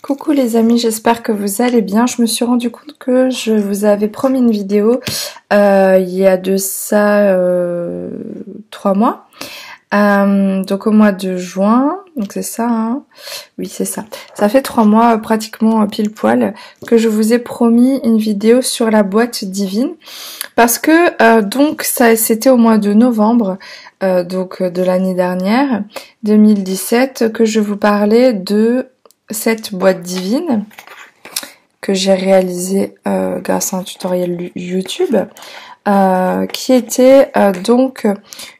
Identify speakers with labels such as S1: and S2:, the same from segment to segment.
S1: Coucou les amis, j'espère que vous allez bien. Je me suis rendu compte que je vous avais promis une vidéo euh, il y a de ça euh, trois mois. Euh, donc au mois de juin, donc c'est ça, hein oui c'est ça. Ça fait trois mois pratiquement pile poil que je vous ai promis une vidéo sur la boîte divine parce que donc ça c'était au mois de novembre donc de l'année dernière 2017 que je vous parlais de cette boîte divine que j'ai réalisée euh, grâce à un tutoriel YouTube, euh, qui était euh, donc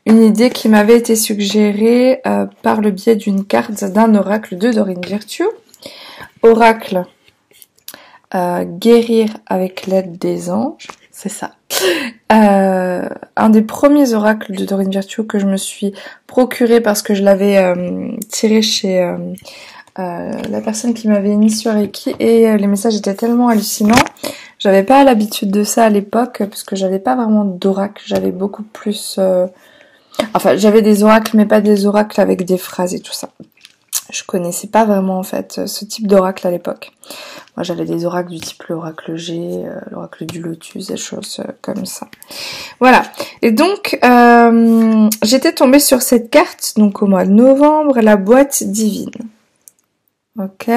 S1: une idée qui m'avait été suggérée par le biais d'une carte d'un oracle de Dorine Virtue. Oracle guérir avec l'aide des anges, c'est ça. un des premiers oracles de Dorine Virtue que je me suis procuré parce que je l'avais tiré chez la personne qui m'avait mis sur Reiki et euh, les messages étaient tellement hallucinants. J'avais pas l'habitude de ça à l'époque parce que j'avais pas vraiment d'oracle, j'avais beaucoup plus euh, enfin, j'avais des oracles mais pas des oracles avec des phrases et tout ça. Je connaissais pas vraiment en fait ce type d'oracle à l'époque. Moi j'avais des oracles du type l'oracle G, l'oracle du lotus, des choses comme ça. Voilà. Et donc j'étais tombée sur cette carte donc au mois de novembre, la boîte divine. Ok.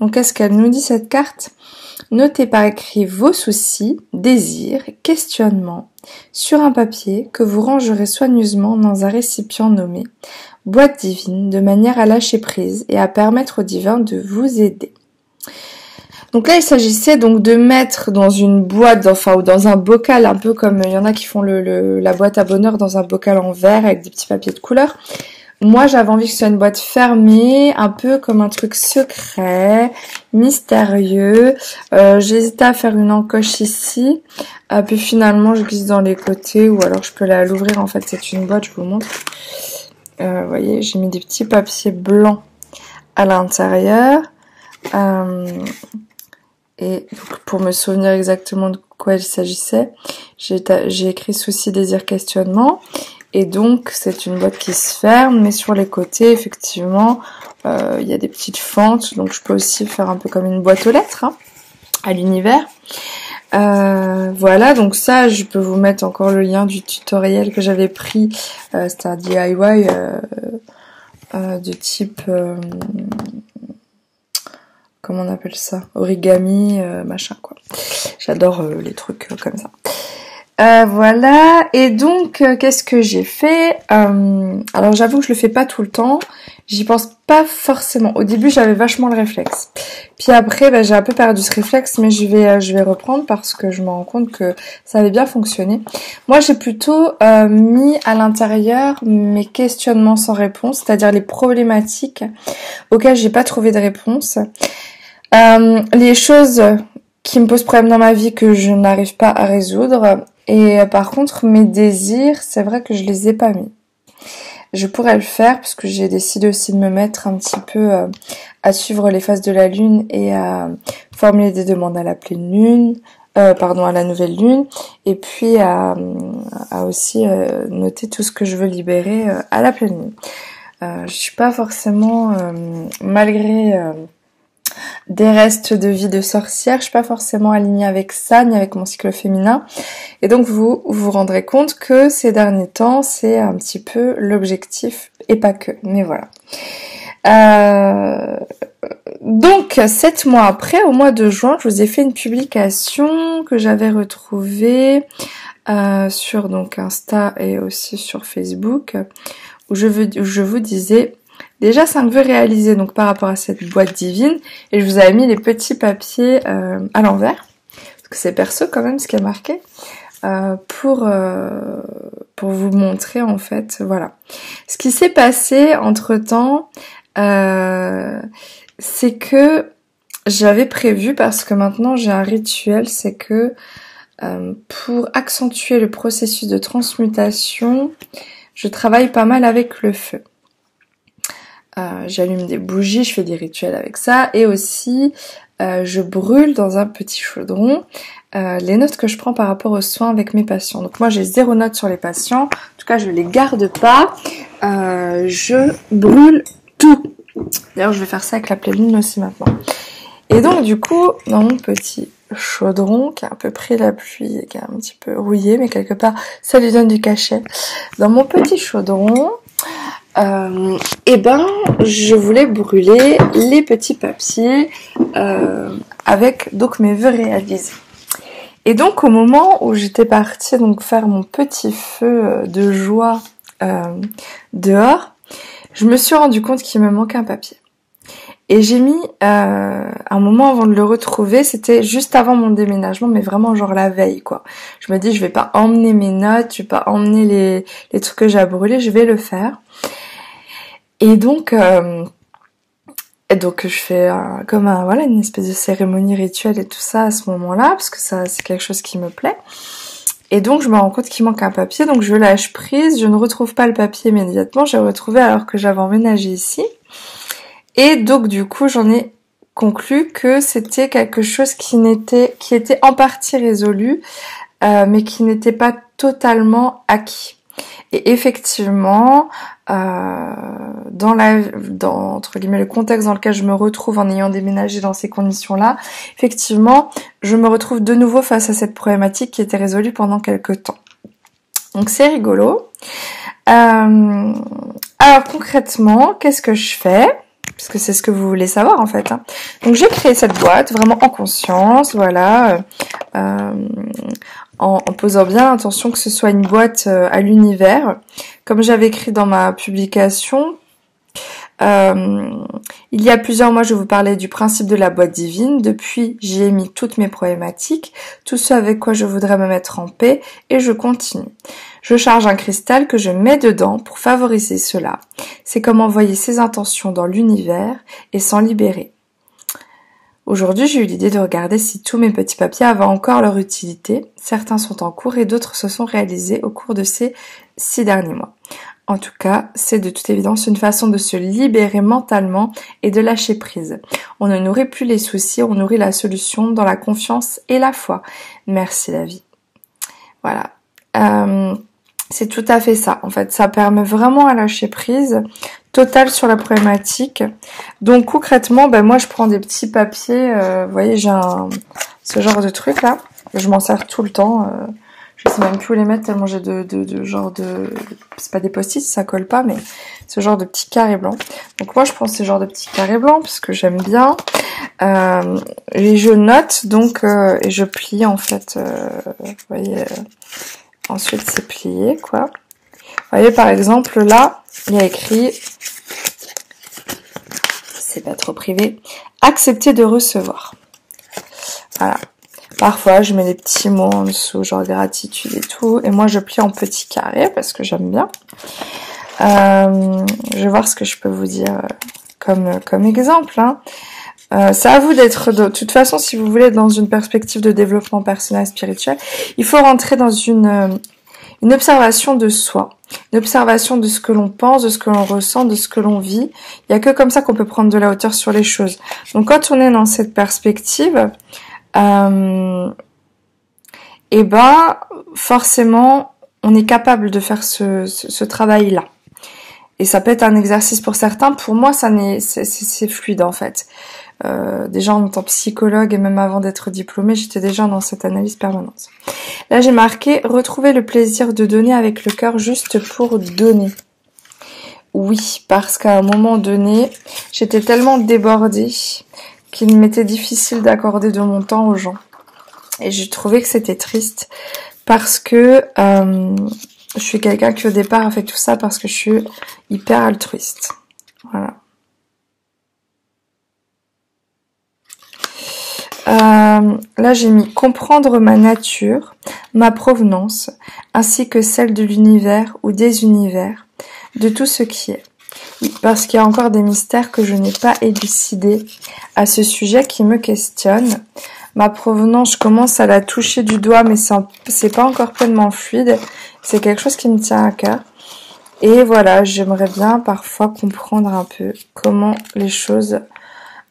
S1: Donc, qu'est-ce qu'elle nous dit cette carte? Notez par écrit vos soucis, désirs, questionnements sur un papier que vous rangerez soigneusement dans un récipient nommé boîte divine de manière à lâcher prise et à permettre au divin de vous aider. Donc là, il s'agissait donc de mettre dans une boîte, enfin ou dans un bocal, un peu comme il y en a qui font le, la boîte à bonheur dans un bocal en verre avec des petits papiers de couleur. Moi, j'avais envie que ce soit une boîte fermée, un peu comme un truc secret, mystérieux. Euh, J'hésitais à faire une encoche ici. Euh, puis finalement, je glisse dans les côtés ou alors je peux la l'ouvrir. En fait, c'est une boîte, je vous montre. Euh, vous voyez, j'ai mis des petits papiers blancs à l'intérieur. Euh, et pour me souvenir exactement de quoi il s'agissait, j'ai écrit souci, désir, questionnement. Et donc c'est une boîte qui se ferme, mais sur les côtés effectivement euh, il y a des petites fentes, donc je peux aussi faire un peu comme une boîte aux lettres hein, à l'univers. Euh, voilà, donc ça, je peux vous mettre encore le lien du tutoriel que j'avais pris. Euh, C'était un DIY de type, comment on appelle ça, origami, machin quoi. J'adore les trucs comme ça. Euh, voilà, et donc euh, qu'est-ce que j'ai fait euh, Alors j'avoue que je le fais pas tout le temps, j'y pense pas forcément. Au début j'avais vachement le réflexe, puis après bah, j'ai un peu perdu ce réflexe, mais je vais je vais reprendre parce que je me rends compte que ça avait bien fonctionné. Moi j'ai plutôt mis à l'intérieur mes questionnements sans réponse, c'est-à-dire les problématiques auxquelles j'ai pas trouvé de réponse, les choses qui me posent problème dans ma vie que je n'arrive pas à résoudre et euh, par contre, mes désirs, c'est vrai que je les ai pas mis. Je pourrais le faire parce que j'ai décidé aussi de me mettre un petit peu euh, à suivre les phases de la lune et à formuler des demandes à la pleine lune, euh, pardon, à la nouvelle lune, et puis à, à aussi noter tout ce que je veux libérer à la pleine lune. je suis pas forcément, malgré des restes de vie de sorcière. Je suis pas forcément alignée avec ça, ni avec mon cycle féminin. Et donc vous vous rendrez compte que ces derniers temps, c'est un petit peu l'objectif, et pas que. Mais voilà. Euh, donc, sept mois après, au mois de juin, je vous ai fait une publication que j'avais retrouvée euh, sur donc Insta et aussi sur Facebook, où je, où je vous disais Déjà 5 vœux réalisés donc par rapport à cette boîte divine et je vous avais mis les petits papiers euh, à l'envers parce que c'est perso quand même ce qui est marqué euh, pour euh, pour vous montrer en fait voilà. Ce qui s'est passé entre temps c'est que j'avais prévu parce que maintenant j'ai un rituel c'est que pour accentuer le processus de transmutation je travaille pas mal avec le feu euh, j'allume des bougies, je fais des rituels avec ça et aussi euh, je brûle dans un petit chaudron euh, les notes que je prends par rapport aux soins avec mes patients. Donc moi j'ai zéro note sur les patients, en tout cas je les garde pas, je brûle tout. D'ailleurs je vais faire ça avec la lune aussi maintenant. Et donc du coup, dans mon petit chaudron qui a un peu pris la pluie et qui est un petit peu rouillé, mais quelque part ça lui donne du cachet. Dans mon petit chaudron, euh, eh ben, je voulais brûler les petits papiers euh, avec donc mes vœux réalisés. Et donc au moment où j'étais partie donc faire mon petit feu euh, de joie euh, dehors, je me suis rendu compte qu'il me manquait un papier. Et j'ai mis un moment avant de le retrouver, c'était juste avant mon déménagement, mais vraiment genre la veille quoi. Je me dis je vais pas emmener mes notes, je vais pas emmener les, les trucs que j'ai à brûler, je vais le faire. Et donc euh, et donc je fais comme un, voilà une espèce de cérémonie rituelle et tout ça à ce moment-là parce que ça c'est quelque chose qui me plaît. Et donc je me rends compte qu'il manque un papier, donc je lâche prise, je ne retrouve pas le papier immédiatement, j'ai retrouvé alors que j'avais emménagé ici. Et donc du coup, j'en ai conclu que c'était quelque chose qui n'était qui était en partie résolu, euh, mais qui n'était pas totalement acquis. Et effectivement, euh, dans la dans entre guillemets le contexte dans lequel je me retrouve en ayant déménagé dans ces conditions-là, effectivement, je me retrouve de nouveau face à cette problématique qui était résolue pendant quelques temps. Donc c'est rigolo. Euh, alors concrètement, qu'est-ce que je fais? Parce que c'est ce que vous voulez savoir en fait. Hein. Donc j'ai créé cette boîte vraiment en conscience, voilà, euh, en, posant bien l'intention que ce soit une boîte euh, à l'univers. Comme j'avais écrit dans ma publication, euh, il y a plusieurs mois, je vous parlais du principe de la boîte divine. Depuis, j'y ai mis toutes mes problématiques, tout ce avec quoi je voudrais me mettre en paix, et je continue. Je charge un cristal que je mets dedans pour favoriser cela. C'est comme envoyer ses intentions dans l'univers et s'en libérer. Aujourd'hui, j'ai eu l'idée de regarder si tous mes petits papiers avaient encore leur utilité. Certains sont en cours et d'autres se sont réalisés au cours de ces six derniers mois. En tout cas, c'est de toute évidence une façon de se libérer mentalement et de lâcher prise. On ne nourrit plus les soucis, on nourrit la solution dans la confiance et la foi. Merci la vie. Voilà. Euh, c'est tout à fait ça. En fait, ça permet vraiment à lâcher prise totale sur la problématique. Donc concrètement, ben moi je prends des petits papiers. Euh, vous voyez, j'ai ce genre de truc là. Je m'en sers tout le temps. Euh, je sais même plus où les mettre tellement j'ai de, de, de genre de c'est pas des post-it ça colle pas mais ce genre de petits carrés blancs donc moi je prends ce genre de petits carrés blancs parce que j'aime bien euh, et je note donc euh, et je plie en fait vous voyez Ensuite, c'est plié, quoi. Vous voyez, par exemple, là, il y a écrit, c'est pas trop privé, accepter de recevoir. Voilà. Parfois, je mets des petits mots en dessous, genre gratitude et tout. Et moi, je plie en petits carrés parce que j'aime bien. Euh, je vais voir ce que je peux vous dire euh, comme, comme exemple. Hein. Euh, c'est à vous d'être de, toute façon si vous voulez dans une perspective de développement personnel spirituel, il faut rentrer dans une euh, une observation de soi, une observation de ce que l'on pense, de ce que l'on ressent, de ce que l'on vit. Il y a que comme ça qu'on peut prendre de la hauteur sur les choses. Donc quand on est dans cette perspective, euh, eh ben forcément on est capable de faire ce, ce, ce travail là. Et ça peut être un exercice pour certains. Pour moi, ça n'est, c'est fluide en fait. Euh, déjà en tant psychologue et même avant d'être diplômée, j'étais déjà dans cette analyse permanente. Là, j'ai marqué retrouver le plaisir de donner avec le cœur juste pour donner. Oui, parce qu'à un moment donné, j'étais tellement débordée qu'il m'était difficile d'accorder de mon temps aux gens. Et j'ai trouvé que c'était triste parce que euh, je suis quelqu'un qui au départ a fait tout ça parce que je suis hyper altruiste. Voilà. Euh, là, j'ai mis comprendre ma nature, ma provenance, ainsi que celle de l'univers ou des univers, de tout ce qui est. parce qu'il y a encore des mystères que je n'ai pas élucidés à ce sujet qui me questionnent. Ma provenance, je commence à la toucher du doigt, mais c'est pas encore pleinement fluide. C'est quelque chose qui me tient à cœur. Et voilà, j'aimerais bien parfois comprendre un peu comment les choses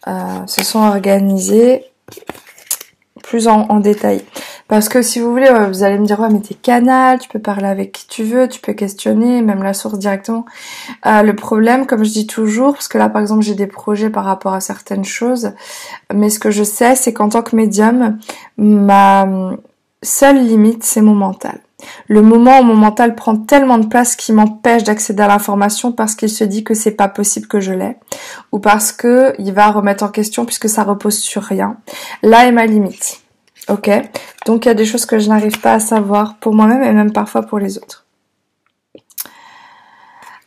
S1: euh, se sont organisées plus en, détail. Parce que si vous voulez, euh, vous allez me dire, ouais, mais t'es canal, tu peux parler avec qui tu veux, tu peux questionner, même la source directement. Euh, le problème, comme je dis toujours, parce que là, par exemple, j'ai des projets par rapport à certaines choses, mais ce que je sais, c'est qu'en tant que médium, ma seule limite, c'est mon mental. Le moment où mon mental prend tellement de place qu'il m'empêche d'accéder à l'information parce qu'il se dit que c'est pas possible que je l'ai ou parce que il va remettre en question puisque ça repose sur rien. Là est ma limite. Ok Donc il y a des choses que je n'arrive pas à savoir pour moi-même et même parfois pour les autres.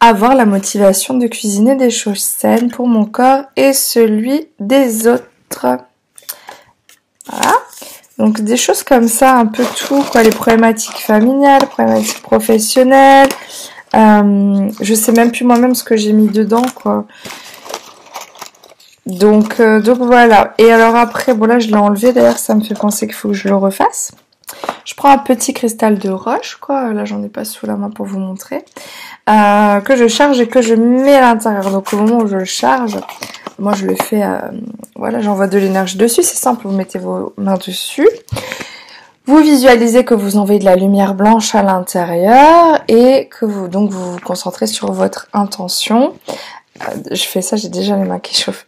S1: Avoir la motivation de cuisiner des choses saines pour mon corps et celui des autres. Voilà. Donc des choses comme ça, un peu tout, quoi, les problématiques familiales, problématiques professionnelles. Euh, je sais même plus moi-même ce que j'ai mis dedans, quoi. Donc, euh, donc voilà. Et alors après, bon là je l'ai enlevé, d'ailleurs ça me fait penser qu'il faut que je le refasse. Je prends un petit cristal de roche, quoi. Là j'en ai pas sous la main pour vous montrer. Euh, que je charge et que je mets à l'intérieur. Donc au moment où je le charge, moi, je le fais, euh, voilà, j'envoie de l'énergie dessus. C'est simple, vous mettez vos mains dessus. Vous visualisez que vous envoyez de la lumière blanche à l'intérieur et que vous donc vous vous concentrez sur votre intention. Euh, je fais ça, j'ai déjà les mains qui chauffent.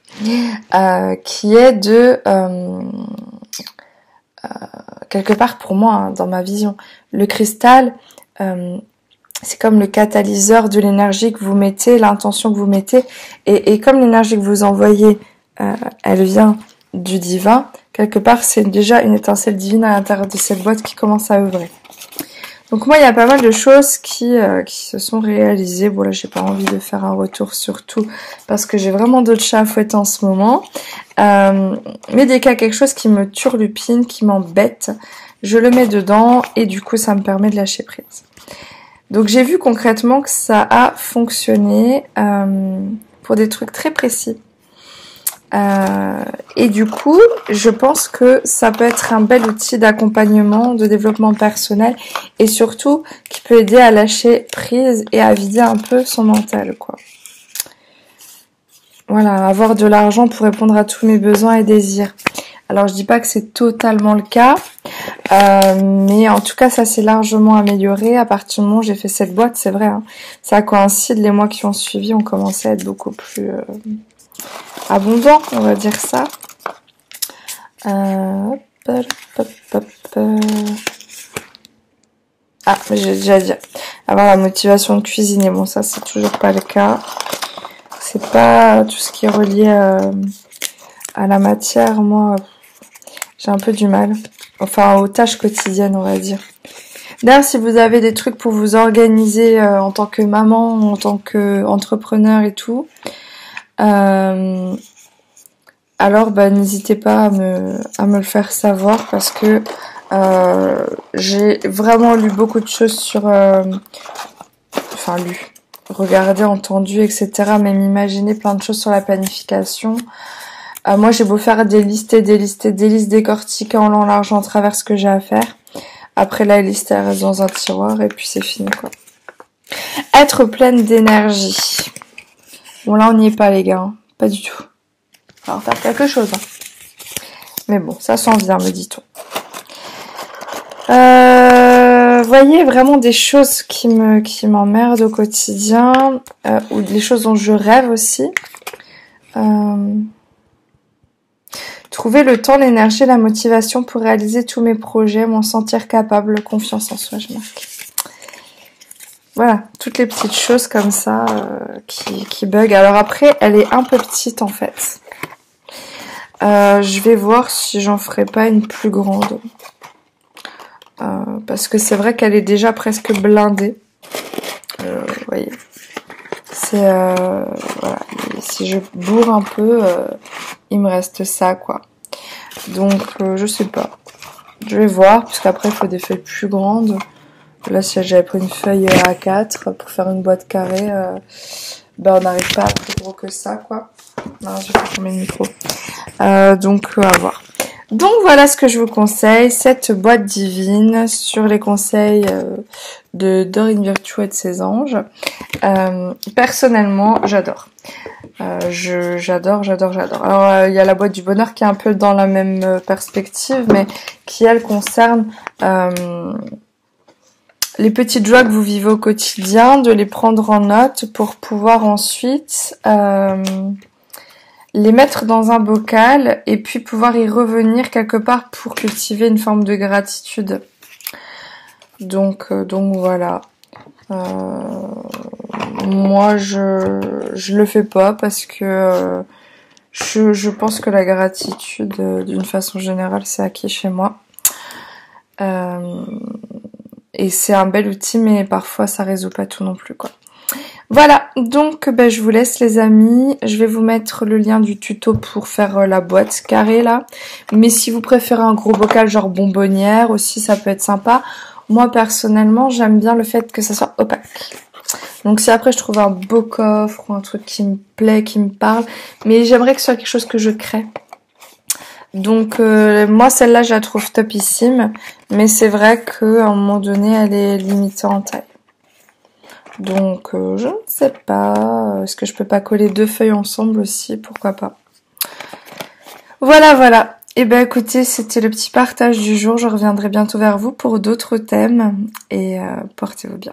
S1: Euh, qui est de quelque part pour moi hein, dans ma vision, le cristal c'est comme le catalyseur de l'énergie que vous mettez, l'intention que vous mettez, et, et comme l'énergie que vous envoyez, euh, elle vient du divin, quelque part c'est déjà une étincelle divine à l'intérieur de cette boîte qui commence à œuvrer. Donc moi il y a pas mal de choses qui, euh, qui se sont réalisées. Bon là j'ai pas envie de faire un retour sur tout parce que j'ai vraiment d'autres chats à fouetter en ce moment. Euh, mais dès qu'il y a quelque chose qui me turlupine, qui m'embête, je le mets dedans et du coup ça me permet de lâcher prise. Donc j'ai vu concrètement que ça a fonctionné euh, pour des trucs très précis. Euh, et du coup, je pense que ça peut être un bel outil d'accompagnement, de développement personnel et surtout qui peut aider à lâcher prise et à vider un peu son mental, quoi. Voilà, avoir de l'argent pour répondre à tous mes besoins et désirs. Alors je dis pas que c'est totalement le cas, euh, mais en tout cas ça s'est largement amélioré à partir du moment où j'ai fait cette boîte, c'est vrai. Hein. Ça coïncide, les mois qui ont suivi ont commencé à être beaucoup plus euh, abondants, on va dire ça. Euh, ah, j'ai déjà dit. Avoir la motivation de cuisiner, bon ça c'est toujours pas le cas. C'est pas tout ce qui est relié à la matière, moi j'ai un peu du mal. Enfin, aux tâches quotidiennes, on va dire. D'ailleurs, si vous avez des trucs pour vous organiser euh, en tant que maman, en tant qu'entrepreneur et tout, euh, alors bah, n'hésitez pas à me, le faire savoir parce que euh, j'ai vraiment lu beaucoup de choses sur... enfin, lu, regardé, entendu, etc. Même imaginer plein de choses sur la planification. Euh, moi, j'ai beau faire des listes et des listes et des listes décortiquées en long, large, en travers ce que j'ai à faire. Après, la liste, elle reste dans un tiroir et puis c'est fini, quoi. Être pleine d'énergie. Bon, là, on n'y est pas, les gars. Hein. Pas du tout. Alors, faire quelque chose. Hein. Mais bon, ça s'en vient, me dit-on. Euh, voyez vraiment des choses qui me qui m'emmerdent au quotidien euh, ou des choses dont je rêve aussi. Euh, Trouver le temps, l'énergie, la motivation pour réaliser tous mes projets, m'en sentir capable, confiance en soi, je marque. Voilà, toutes les petites choses comme ça euh, qui, qui bug. Alors après, elle est un peu petite en fait. Euh, je vais voir si j'en ferai pas une plus grande. Euh, parce que c'est vrai qu'elle est déjà presque blindée. vous voyez. C'est voilà. si je bourre un peu, il me reste ça, quoi. Donc, euh, je sais pas. Je vais voir, parce qu'après, il faut des feuilles plus grandes. Là, si j'avais pris une feuille A4 pour faire une boîte carrée, euh, ben, on n'arrive pas à plus gros que ça, quoi. Non, j'ai pas combien de micro. Euh, donc, euh, à voir. Donc voilà ce que je vous conseille, cette boîte divine sur les conseils euh, de Dorine Virtue et de ses anges. personnellement, j'adore. Je j'adore, j'adore, j'adore. Alors il y a la boîte du bonheur qui est un peu dans la même perspective, mais qui elle concerne les petites joies que vous vivez au quotidien, de les prendre en note pour pouvoir ensuite euh, les mettre dans un bocal et puis pouvoir y revenir quelque part pour cultiver une forme de gratitude. Donc, euh, donc voilà. Euh, moi, je je le fais pas parce que je, je pense que la gratitude, d'une façon générale, c'est acquis chez moi. Euh, et c'est un bel outil, mais parfois ça résout pas tout non plus, quoi. Voilà, donc ben, je vous laisse les amis. Je vais vous mettre le lien du tuto pour faire euh, la boîte carrée là. Mais si vous préférez un gros bocal genre bonbonnière aussi, ça peut être sympa. Moi personnellement, j'aime bien le fait que ça soit opaque. Donc si après je trouve un beau coffre ou un truc qui me plaît, qui me parle, mais j'aimerais que ce soit quelque chose que je crée. Donc euh, moi celle-là je la trouve topissime, mais c'est vrai qu'à un moment donné elle est limitée en taille. Donc euh, je ne sais pas, est-ce que je peux pas coller deux feuilles ensemble aussi, pourquoi pas? Voilà voilà. Eh ben écoutez, c'était le petit partage du jour, je reviendrai bientôt vers vous pour d'autres thèmes et euh, portez-vous bien.